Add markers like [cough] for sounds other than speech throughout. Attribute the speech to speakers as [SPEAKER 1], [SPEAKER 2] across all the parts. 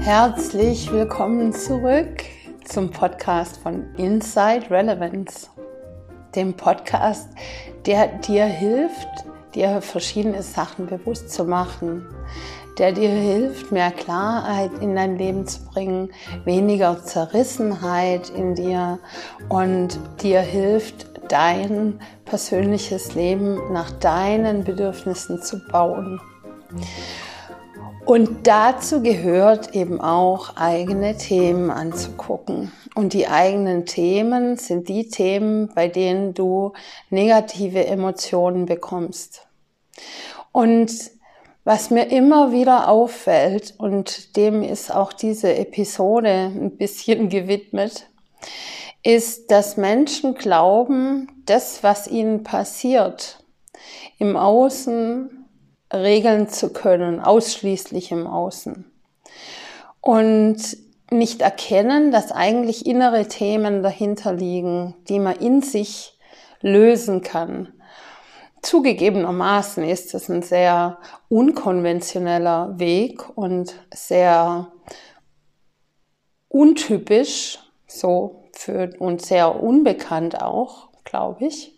[SPEAKER 1] Herzlich willkommen zurück zum Podcast von Inside Relevance, dem Podcast, der dir hilft, dir verschiedene Sachen bewusst zu machen, der dir hilft, mehr Klarheit in dein Leben zu bringen, weniger Zerrissenheit in dir und dir hilft, dein persönliches Leben nach deinen Bedürfnissen zu bauen. Und dazu gehört eben auch eigene Themen anzugucken. Und die eigenen Themen sind die Themen, bei denen du negative Emotionen bekommst. Und was mir immer wieder auffällt, und dem ist auch diese Episode ein bisschen gewidmet, ist, dass Menschen glauben, das, was ihnen passiert, im Außen regeln zu können, ausschließlich im Außen. Und nicht erkennen, dass eigentlich innere Themen dahinter liegen, die man in sich lösen kann. Zugegebenermaßen ist es ein sehr unkonventioneller Weg und sehr untypisch, so für und sehr unbekannt auch, glaube ich.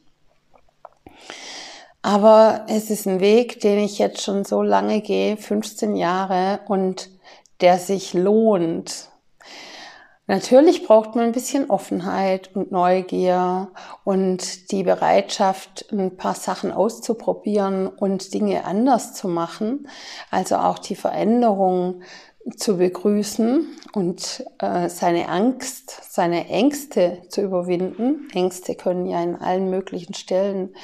[SPEAKER 1] Aber es ist ein Weg, den ich jetzt schon so lange gehe, 15 Jahre, und der sich lohnt. Natürlich braucht man ein bisschen Offenheit und Neugier und die Bereitschaft, ein paar Sachen auszuprobieren und Dinge anders zu machen. Also auch die Veränderung zu begrüßen und äh, seine Angst, seine Ängste zu überwinden. Ängste können ja in allen möglichen Stellen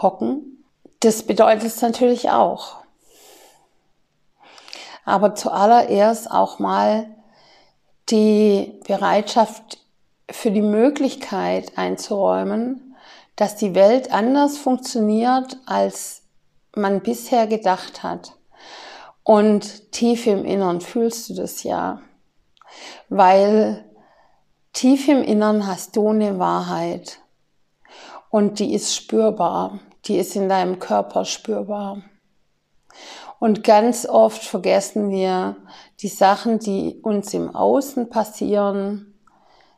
[SPEAKER 1] hocken das bedeutet es natürlich auch. Aber zuallererst auch mal die Bereitschaft für die Möglichkeit einzuräumen, dass die Welt anders funktioniert, als man bisher gedacht hat. Und tief im Innern fühlst du das ja, weil tief im Innern hast du eine Wahrheit. Und die ist spürbar. Die ist in deinem Körper spürbar. Und ganz oft vergessen wir, die Sachen, die uns im Außen passieren,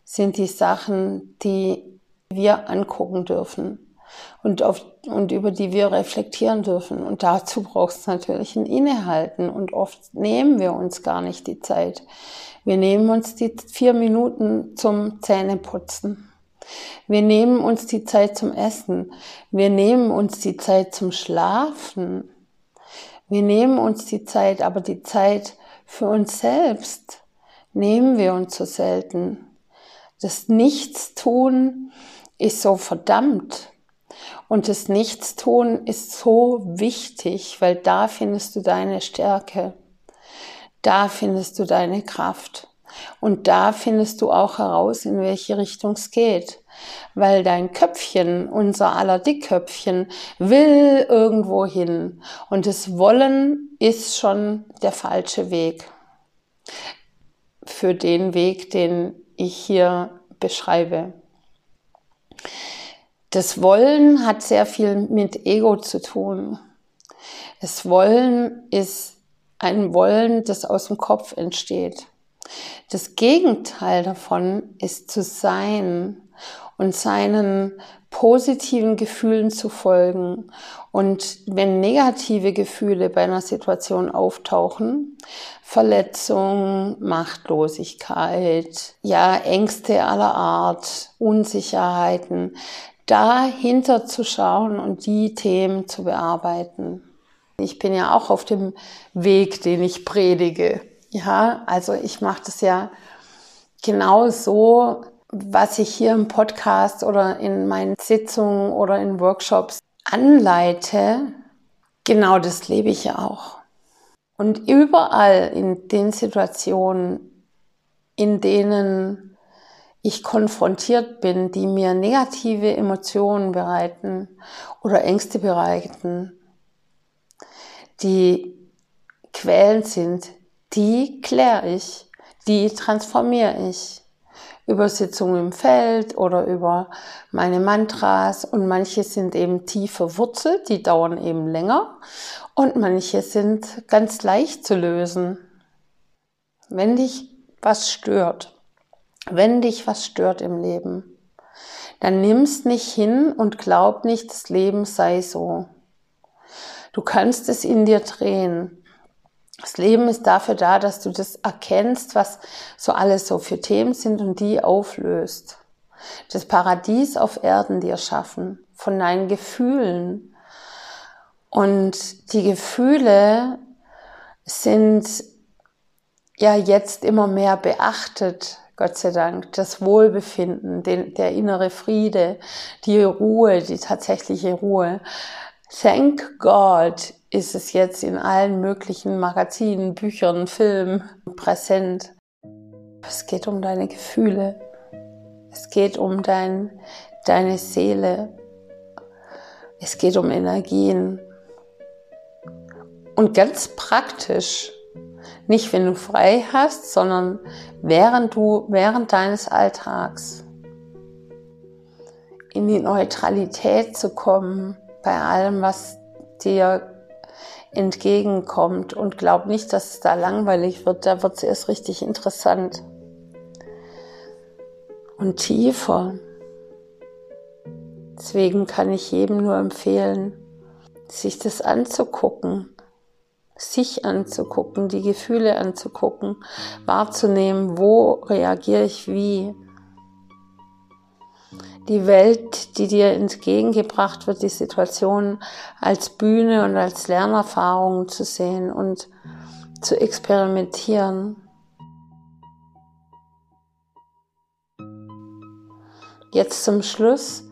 [SPEAKER 1] sind die Sachen, die wir angucken dürfen. Und, auf, und über die wir reflektieren dürfen. Und dazu braucht es natürlich ein Innehalten. Und oft nehmen wir uns gar nicht die Zeit. Wir nehmen uns die vier Minuten zum Zähneputzen. Wir nehmen uns die Zeit zum Essen. Wir nehmen uns die Zeit zum Schlafen. Wir nehmen uns die Zeit, aber die Zeit für uns selbst nehmen wir uns so selten. Das Nichtstun ist so verdammt. Und das Nichtstun ist so wichtig, weil da findest du deine Stärke. Da findest du deine Kraft. Und da findest du auch heraus, in welche Richtung es geht. Weil dein Köpfchen, unser aller Dickköpfchen, will irgendwo hin. Und das Wollen ist schon der falsche Weg. Für den Weg, den ich hier beschreibe. Das Wollen hat sehr viel mit Ego zu tun. Das Wollen ist ein Wollen, das aus dem Kopf entsteht. Das Gegenteil davon ist zu sein und seinen positiven Gefühlen zu folgen. Und wenn negative Gefühle bei einer Situation auftauchen, Verletzung, Machtlosigkeit, ja, Ängste aller Art, Unsicherheiten, dahinter zu schauen und die Themen zu bearbeiten. Ich bin ja auch auf dem Weg, den ich predige. Ja, also ich mache das ja genau so, was ich hier im Podcast oder in meinen Sitzungen oder in Workshops anleite. Genau das lebe ich ja auch. Und überall in den Situationen, in denen ich konfrontiert bin, die mir negative Emotionen bereiten oder Ängste bereiten, die quälend sind, die kläre ich, die transformiere ich über Sitzungen im Feld oder über meine Mantras und manche sind eben tief verwurzelt, die dauern eben länger und manche sind ganz leicht zu lösen. Wenn dich was stört, wenn dich was stört im Leben, dann nimm's nicht hin und glaub nicht, das Leben sei so. Du kannst es in dir drehen. Das Leben ist dafür da, dass du das erkennst, was so alles so für Themen sind und die auflöst. Das Paradies auf Erden dir schaffen, von deinen Gefühlen. Und die Gefühle sind ja jetzt immer mehr beachtet, Gott sei Dank. Das Wohlbefinden, den, der innere Friede, die Ruhe, die tatsächliche Ruhe. Thank God ist es jetzt in allen möglichen Magazinen, Büchern, Filmen präsent. Es geht um deine Gefühle. Es geht um dein, deine Seele. Es geht um Energien. Und ganz praktisch, nicht wenn du frei hast, sondern während du, während deines Alltags in die Neutralität zu kommen bei allem, was dir entgegenkommt. Und glaub nicht, dass es da langweilig wird, da wird es erst richtig interessant und tiefer. Deswegen kann ich jedem nur empfehlen, sich das anzugucken, sich anzugucken, die Gefühle anzugucken, wahrzunehmen, wo reagiere ich wie die Welt, die dir entgegengebracht wird, die Situation als Bühne und als Lernerfahrung zu sehen und zu experimentieren. Jetzt zum Schluss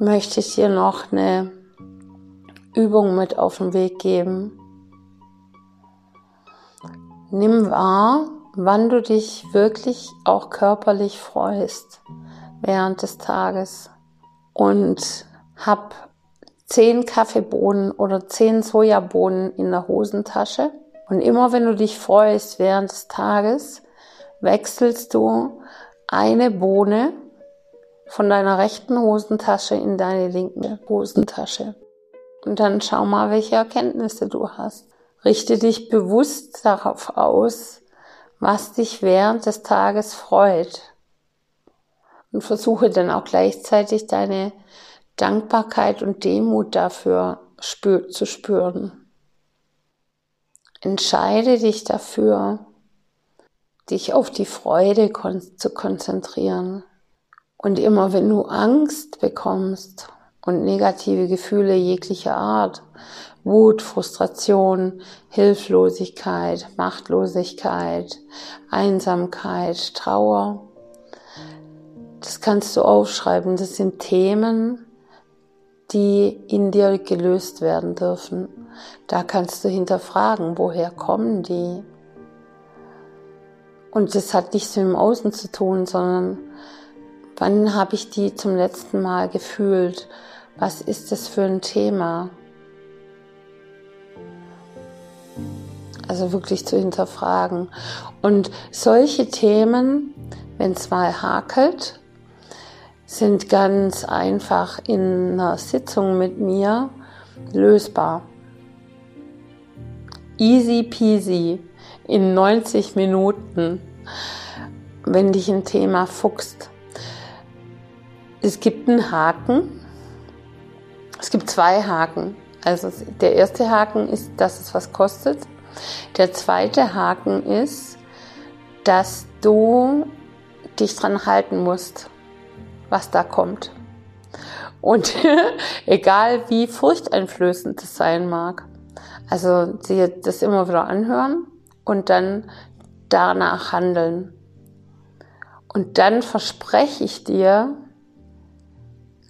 [SPEAKER 1] möchte ich dir noch eine Übung mit auf den Weg geben. Nimm wahr, wann du dich wirklich auch körperlich freust während des Tages und hab zehn Kaffeebohnen oder zehn Sojabohnen in der Hosentasche. Und immer wenn du dich freust während des Tages, wechselst du eine Bohne von deiner rechten Hosentasche in deine linke Hosentasche. Und dann schau mal, welche Erkenntnisse du hast. Richte dich bewusst darauf aus, was dich während des Tages freut und versuche dann auch gleichzeitig deine Dankbarkeit und Demut dafür spür zu spüren. Entscheide dich dafür, dich auf die Freude kon zu konzentrieren. Und immer wenn du Angst bekommst und negative Gefühle jeglicher Art, Wut, Frustration, Hilflosigkeit, Machtlosigkeit, Einsamkeit, Trauer, das kannst du aufschreiben. Das sind Themen, die in dir gelöst werden dürfen. Da kannst du hinterfragen, woher kommen die? Und das hat nichts mit dem Außen zu tun, sondern wann habe ich die zum letzten Mal gefühlt? Was ist das für ein Thema? Also wirklich zu hinterfragen. Und solche Themen, wenn es mal hakelt, sind ganz einfach in einer Sitzung mit mir lösbar. Easy peasy in 90 Minuten, wenn dich ein Thema fuchst. Es gibt einen Haken. Es gibt zwei Haken. Also der erste Haken ist, dass es was kostet. Der zweite Haken ist, dass du dich dran halten musst was da kommt. Und [laughs] egal wie furchteinflößend das sein mag, also sie das immer wieder anhören und dann danach handeln. Und dann verspreche ich dir,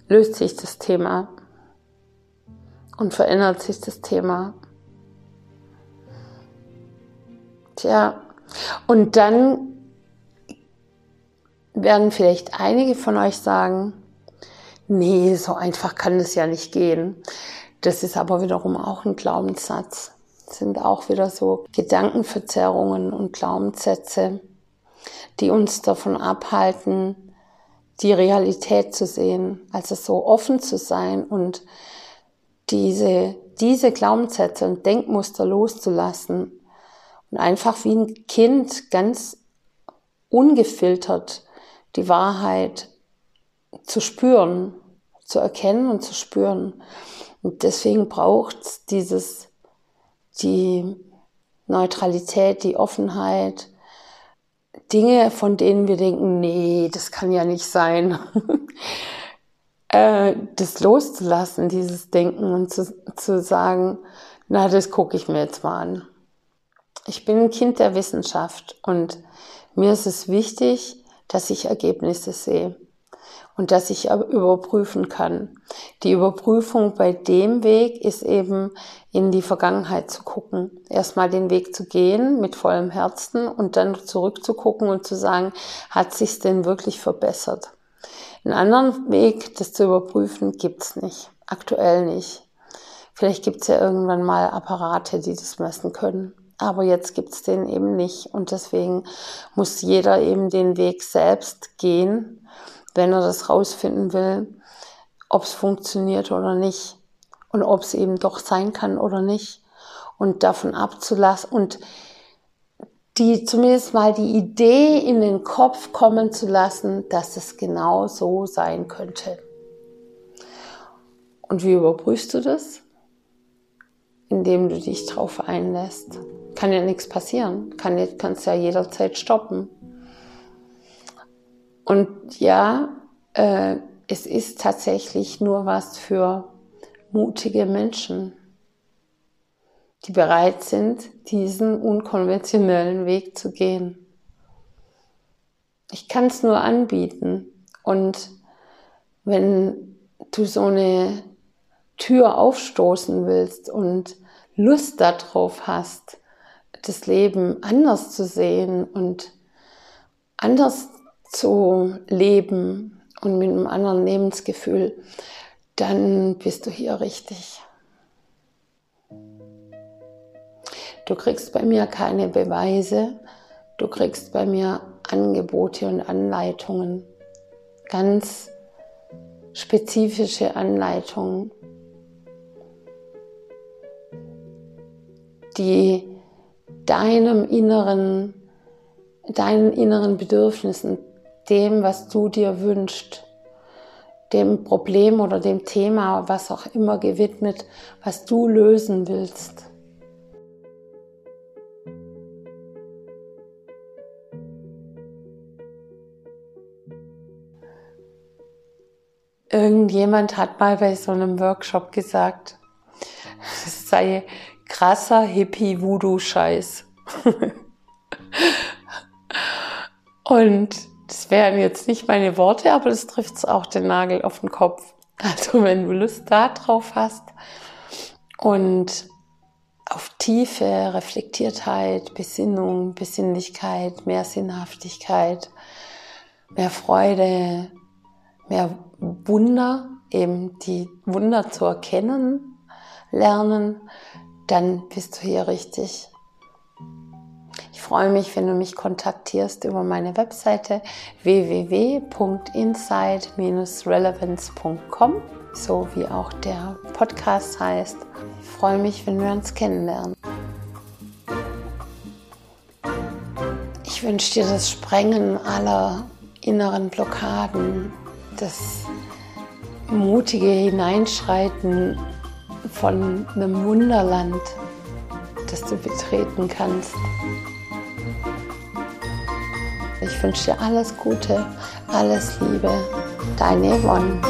[SPEAKER 1] löst sich das Thema und verändert sich das Thema. Tja, und dann werden vielleicht einige von euch sagen, nee, so einfach kann es ja nicht gehen. Das ist aber wiederum auch ein Glaubenssatz. Das sind auch wieder so Gedankenverzerrungen und Glaubenssätze, die uns davon abhalten, die Realität zu sehen, also so offen zu sein und diese, diese Glaubenssätze und Denkmuster loszulassen und einfach wie ein Kind ganz ungefiltert die Wahrheit zu spüren, zu erkennen und zu spüren. Und deswegen braucht es dieses, die Neutralität, die Offenheit, Dinge, von denen wir denken, nee, das kann ja nicht sein. [laughs] äh, das loszulassen, dieses Denken und zu, zu sagen, na, das gucke ich mir jetzt mal an. Ich bin ein Kind der Wissenschaft und mir ist es wichtig, dass ich Ergebnisse sehe und dass ich überprüfen kann. Die Überprüfung bei dem Weg ist eben in die Vergangenheit zu gucken. Erstmal den Weg zu gehen mit vollem Herzen und dann zurückzugucken und zu sagen, hat sich's denn wirklich verbessert? Einen anderen Weg, das zu überprüfen, gibt's nicht. Aktuell nicht. Vielleicht gibt's ja irgendwann mal Apparate, die das messen können. Aber jetzt gibt's den eben nicht. Und deswegen muss jeder eben den Weg selbst gehen wenn er das rausfinden will, ob es funktioniert oder nicht und ob es eben doch sein kann oder nicht und davon abzulassen und die zumindest mal die Idee in den Kopf kommen zu lassen, dass es genau so sein könnte. Und wie überprüfst du das? Indem du dich drauf einlässt. Kann ja nichts passieren. Kann, kannst ja jederzeit stoppen. Und ja, äh, es ist tatsächlich nur was für mutige Menschen, die bereit sind, diesen unkonventionellen Weg zu gehen. Ich kann es nur anbieten. Und wenn du so eine Tür aufstoßen willst und Lust darauf hast, das Leben anders zu sehen und anders zu leben und mit einem anderen Lebensgefühl, dann bist du hier richtig. Du kriegst bei mir keine Beweise, du kriegst bei mir Angebote und Anleitungen, ganz spezifische Anleitungen, die deinem inneren, deinen inneren Bedürfnissen dem, was du dir wünschst, dem Problem oder dem Thema, was auch immer gewidmet, was du lösen willst. Irgendjemand hat mal bei so einem Workshop gesagt, [laughs] es sei krasser Hippie-Voodoo-Scheiß. [laughs] Und das wären jetzt nicht meine Worte, aber das trifft auch den Nagel auf den Kopf. Also wenn du Lust da drauf hast und auf Tiefe, Reflektiertheit, Besinnung, Besinnlichkeit, mehr Sinnhaftigkeit, mehr Freude, mehr Wunder, eben die Wunder zu erkennen, lernen, dann bist du hier richtig. Ich freue mich, wenn du mich kontaktierst über meine Webseite www.inside-relevance.com, so wie auch der Podcast heißt. Ich freue mich, wenn wir uns kennenlernen. Ich wünsche dir das Sprengen aller inneren Blockaden, das mutige Hineinschreiten von einem Wunderland, das du betreten kannst. Ich wünsche dir alles Gute, alles Liebe. Deine Yvonne.